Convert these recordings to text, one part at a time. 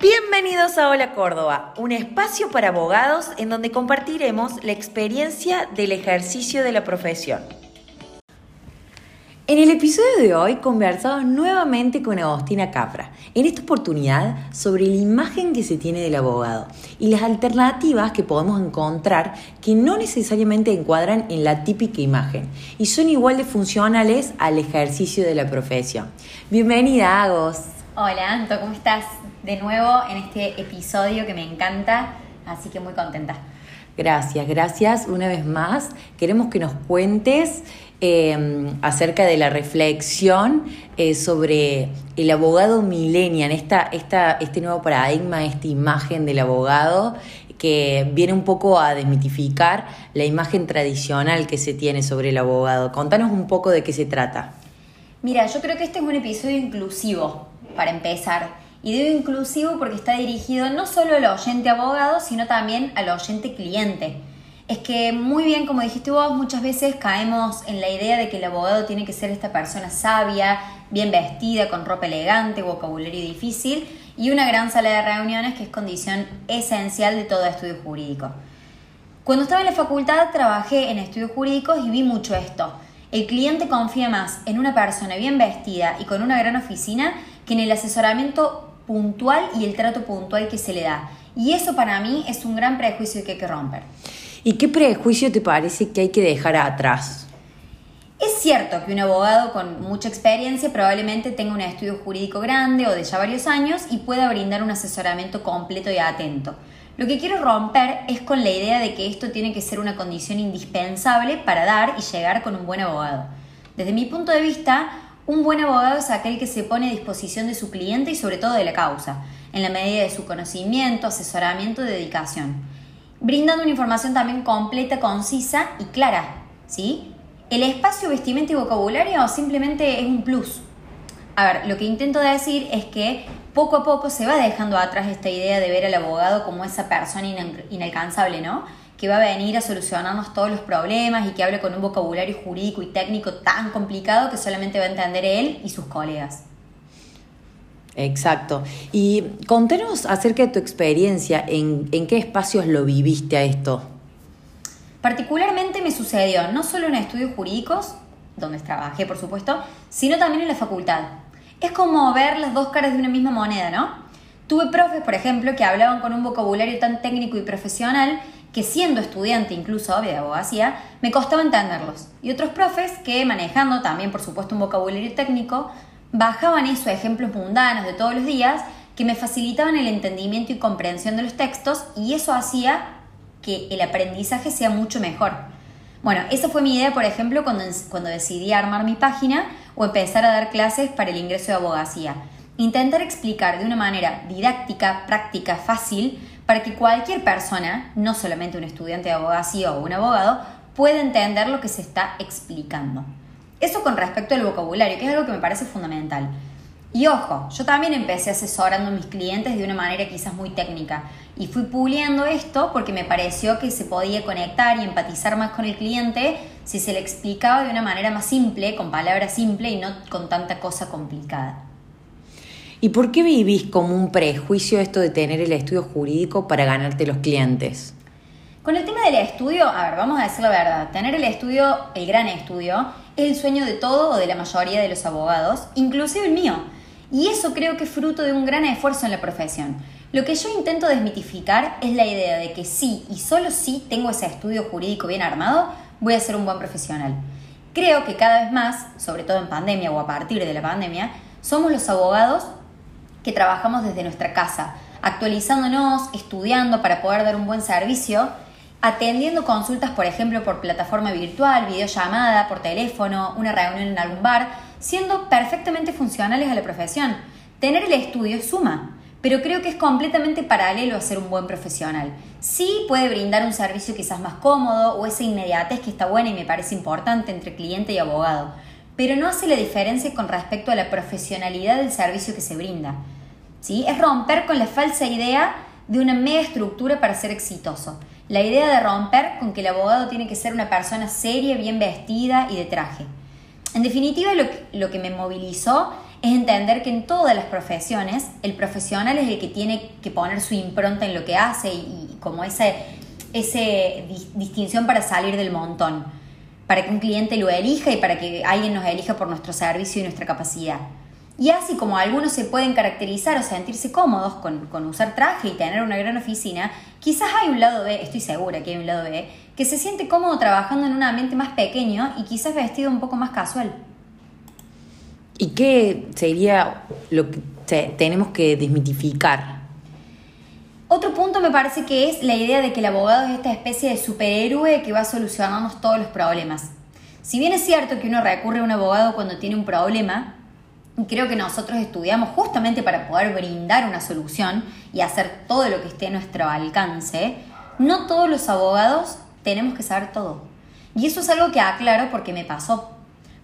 Bienvenidos a Hola Córdoba, un espacio para abogados en donde compartiremos la experiencia del ejercicio de la profesión. En el episodio de hoy conversamos nuevamente con Agostina Capra, en esta oportunidad sobre la imagen que se tiene del abogado y las alternativas que podemos encontrar que no necesariamente encuadran en la típica imagen y son igual de funcionales al ejercicio de la profesión. Bienvenida, Agos. Hola, Anto, ¿cómo estás? De nuevo en este episodio que me encanta, así que muy contenta. Gracias, gracias una vez más. Queremos que nos cuentes eh, acerca de la reflexión eh, sobre el abogado millennial, esta, esta, este nuevo paradigma, esta imagen del abogado que viene un poco a desmitificar la imagen tradicional que se tiene sobre el abogado. Contanos un poco de qué se trata. Mira, yo creo que este es un episodio inclusivo, para empezar. Y digo inclusivo porque está dirigido no solo al oyente abogado, sino también al oyente cliente es que muy bien, como dijiste vos, muchas veces caemos en la idea de que el abogado tiene que ser esta persona sabia, bien vestida, con ropa elegante, vocabulario difícil y una gran sala de reuniones que es condición esencial de todo estudio jurídico. Cuando estaba en la facultad trabajé en estudios jurídicos y vi mucho esto. El cliente confía más en una persona bien vestida y con una gran oficina que en el asesoramiento puntual y el trato puntual que se le da. Y eso para mí es un gran prejuicio que hay que romper. ¿Y qué prejuicio te parece que hay que dejar atrás? Es cierto que un abogado con mucha experiencia probablemente tenga un estudio jurídico grande o de ya varios años y pueda brindar un asesoramiento completo y atento. Lo que quiero romper es con la idea de que esto tiene que ser una condición indispensable para dar y llegar con un buen abogado. Desde mi punto de vista, un buen abogado es aquel que se pone a disposición de su cliente y sobre todo de la causa, en la medida de su conocimiento, asesoramiento y dedicación brindando una información también completa, concisa y clara. ¿sí? El espacio, vestimenta y vocabulario simplemente es un plus. A ver, lo que intento decir es que poco a poco se va dejando atrás esta idea de ver al abogado como esa persona inalcanzable, ¿no? Que va a venir a solucionarnos todos los problemas y que hable con un vocabulario jurídico y técnico tan complicado que solamente va a entender él y sus colegas. Exacto. Y contanos acerca de tu experiencia, en, qué espacios lo viviste a esto. Particularmente me sucedió no solo en estudios jurídicos, donde trabajé por supuesto, sino también en la facultad. Es como ver las dos caras de una misma moneda, ¿no? Tuve profes, por ejemplo, que hablaban con un vocabulario tan técnico y profesional que siendo estudiante incluso de abogacía, me costaba entenderlos. Y otros profes que manejando también por supuesto un vocabulario técnico, bajaban eso a ejemplos mundanos de todos los días que me facilitaban el entendimiento y comprensión de los textos y eso hacía que el aprendizaje sea mucho mejor. Bueno, esa fue mi idea, por ejemplo, cuando, cuando decidí armar mi página o empezar a dar clases para el ingreso de abogacía. Intentar explicar de una manera didáctica, práctica, fácil, para que cualquier persona, no solamente un estudiante de abogacía o un abogado, pueda entender lo que se está explicando. Eso con respecto al vocabulario, que es algo que me parece fundamental. Y ojo, yo también empecé asesorando a mis clientes de una manera quizás muy técnica y fui puliendo esto porque me pareció que se podía conectar y empatizar más con el cliente si se le explicaba de una manera más simple, con palabras simples y no con tanta cosa complicada. ¿Y por qué vivís como un prejuicio esto de tener el estudio jurídico para ganarte los clientes? Con el tema del estudio, a ver, vamos a decir la verdad, tener el estudio, el gran estudio, es el sueño de todo o de la mayoría de los abogados, inclusive el mío. Y eso creo que es fruto de un gran esfuerzo en la profesión. Lo que yo intento desmitificar es la idea de que sí y solo si tengo ese estudio jurídico bien armado, voy a ser un buen profesional. Creo que cada vez más, sobre todo en pandemia o a partir de la pandemia, somos los abogados que trabajamos desde nuestra casa, actualizándonos, estudiando para poder dar un buen servicio atendiendo consultas, por ejemplo, por plataforma virtual, videollamada, por teléfono, una reunión en algún bar, siendo perfectamente funcionales a la profesión. Tener el estudio suma, pero creo que es completamente paralelo a ser un buen profesional. Sí puede brindar un servicio quizás más cómodo o esa inmediatez que está buena y me parece importante entre cliente y abogado, pero no hace la diferencia con respecto a la profesionalidad del servicio que se brinda. ¿Sí? Es romper con la falsa idea de una mega estructura para ser exitoso. La idea de romper con que el abogado tiene que ser una persona seria, bien vestida y de traje. En definitiva, lo que, me movilizó es entender que en todas las profesiones el profesional es el que tiene que poner su impronta en lo que hace y, como esa ese distinción para salir del montón, para que un cliente lo elija y para que alguien nos elija por nuestro servicio y nuestra capacidad. Y así como algunos se pueden caracterizar o sentirse cómodos con, con, usar traje y tener una gran oficina, quizás hay un lado B, estoy segura que hay un lado B, que se siente cómodo trabajando en un ambiente más pequeño y quizás vestido un poco más casual. ¿Y qué sería lo que tenemos que desmitificar? Otro punto me parece que es la idea de que el abogado es esta especie de superhéroe que va a solucionarnos todos los problemas. Si bien es cierto que uno recurre a un abogado cuando tiene un problema, creo que nosotros estudiamos justamente para poder brindar una solución y hacer todo lo que esté a nuestro alcance, no todos los abogados tenemos que saber todo. Y eso es algo que aclaro porque me pasó.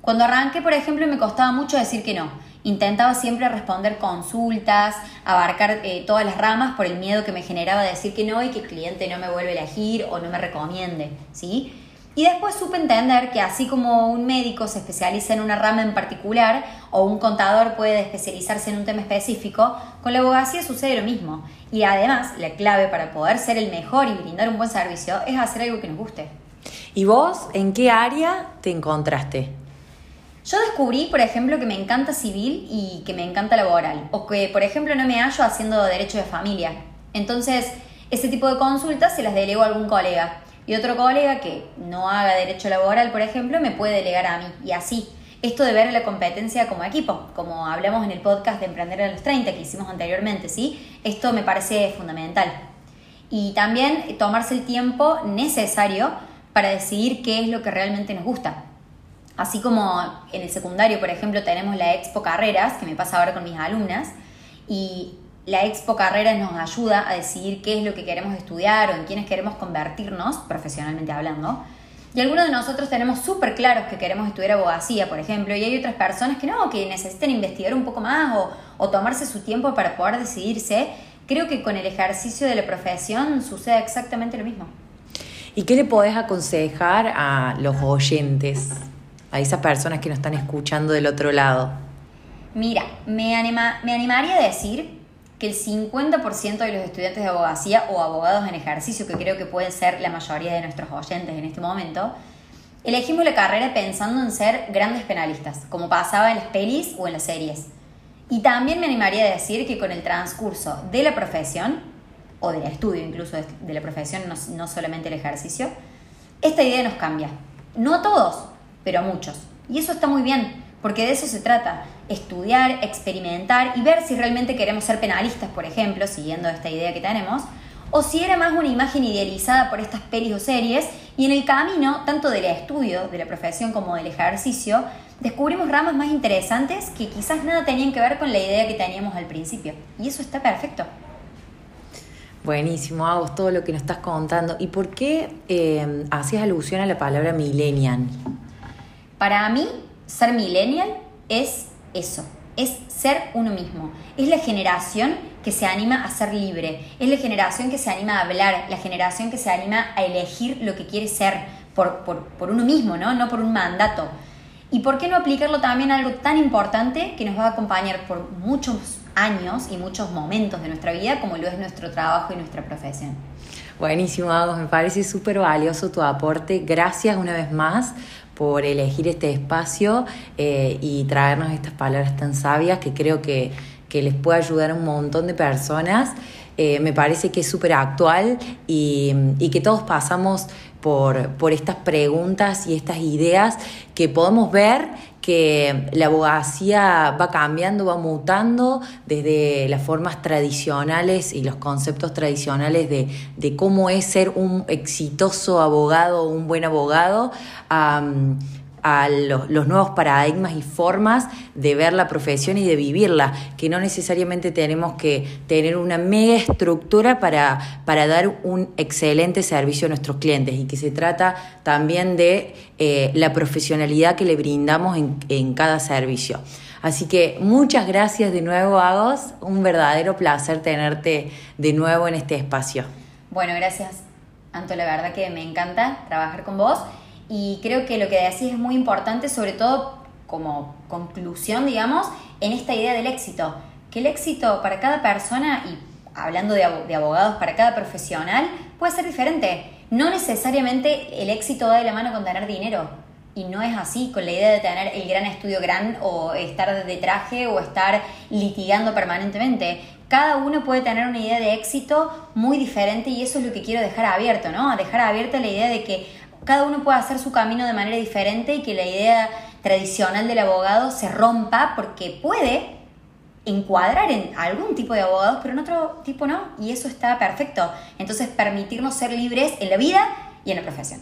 Cuando arranqué, por ejemplo, me costaba mucho decir que no. Intentaba siempre responder consultas, abarcar eh, todas las ramas por el miedo que me generaba decir que no y que el cliente no me vuelve a elegir o no me recomiende, ¿sí? Y después supe entender que así como un médico se especializa en una rama en particular o un contador puede especializarse en un tema específico, con la abogacía sucede lo mismo. Y además, la clave para poder ser el mejor y brindar un buen servicio es hacer algo que nos guste. ¿Y vos en qué área te encontraste? Yo descubrí, por ejemplo, que me encanta civil y que me encanta laboral, o que, por ejemplo, no me hallo haciendo derecho de familia. Entonces, ese tipo de consultas se las delego a algún colega. Y otro colega que no haga derecho laboral, por ejemplo, me puede delegar a mí. Y así. Esto de ver la competencia como equipo, como hablamos en el podcast de Emprender a los 30 que hicimos anteriormente, ¿sí? Esto me parece fundamental. Y también tomarse el tiempo necesario para decidir qué es lo que realmente nos gusta. Así como en el secundario, por ejemplo, tenemos la Expo Carreras, que me pasa ahora con mis alumnas, y la Expo Carreras nos ayuda a decidir qué es lo que queremos estudiar o en quiénes queremos convertirnos, profesionalmente hablando. Y algunos de nosotros tenemos súper claros que queremos estudiar abogacía, por ejemplo, y hay otras personas que no, que necesitan investigar un poco más o, o tomarse su tiempo para poder decidirse. Creo que con el ejercicio de la profesión sucede exactamente lo mismo. ¿Y qué le podés aconsejar a los oyentes? A esas personas que nos están escuchando del otro lado? Mira, me, anima, me animaría a decir que el 50% de los estudiantes de abogacía o abogados en ejercicio, que creo que pueden ser la mayoría de nuestros oyentes en este momento, elegimos la carrera pensando en ser grandes penalistas, como pasaba en las pelis o en las series. Y también me animaría a decir que con el transcurso de la profesión, o del estudio incluso de la profesión, no, no solamente el ejercicio, esta idea nos cambia. No a todos, pero a muchos. Y eso está muy bien, porque de eso se trata, estudiar, experimentar y ver si realmente queremos ser penalistas, por ejemplo, siguiendo esta idea que tenemos, o si era más una imagen idealizada por estas pelis o series, y en el camino, tanto del estudio, de la profesión como del ejercicio, descubrimos ramas más interesantes que quizás nada tenían que ver con la idea que teníamos al principio. Y eso está perfecto. Buenísimo, Agos, todo lo que nos estás contando. ¿Y por qué eh, hacías alusión a la palabra millennial? Para mí, ser millennial es eso, es ser uno mismo. Es la generación que se anima a ser libre, es la generación que se anima a hablar, la generación que se anima a elegir lo que quiere ser por, por, uno mismo, ¿no? no por un mandato. ¿Y por qué no aplicarlo también a algo tan importante que nos va a acompañar por muchos años y muchos momentos de nuestra vida como lo es nuestro trabajo y nuestra profesión? Buenísimo, Agos, me parece súper valioso tu aporte. Gracias una vez más por elegir este espacio eh, y traernos estas palabras tan sabias que creo que, les puede ayudar a un montón de personas. Eh, me parece que es súper actual y, y, que todos pasamos por, por estas preguntas y estas ideas que podemos ver que la abogacía va cambiando, va mutando desde las formas tradicionales y los conceptos tradicionales de, de cómo es ser un exitoso abogado o un buen abogado a los, nuevos paradigmas y formas de ver la profesión y de vivirla, que no necesariamente tenemos que tener una mega estructura para, para dar un excelente servicio a nuestros clientes y que se trata también de eh, la profesionalidad que le brindamos en, en cada servicio. Así que muchas gracias de nuevo, Agos. Un verdadero placer tenerte de nuevo en este espacio. Bueno, gracias, Anto. La verdad que me encanta trabajar con vos y creo que lo que decís es muy importante, sobre todo como conclusión, digamos, en esta idea del éxito, que el éxito para cada persona y hablando de, abogados para cada profesional puede ser diferente. No necesariamente el éxito va de la mano con tener dinero. Y no es así, con la idea de tener el gran estudio gran o estar de traje o estar litigando permanentemente. Cada uno puede tener una idea de éxito muy diferente y eso es lo que quiero dejar abierto, ¿no? Dejar abierta la idea de que cada uno puede hacer su camino de manera diferente y que la idea tradicional del abogado se rompa porque puede encuadrar en algún tipo de abogados, pero en otro tipo no, y eso está perfecto. Entonces, permitirnos ser libres en la vida y en la profesión.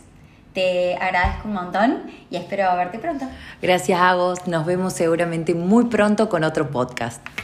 Te agradezco un montón y espero verte pronto. Gracias, Agos. Nos vemos seguramente muy pronto con otro podcast.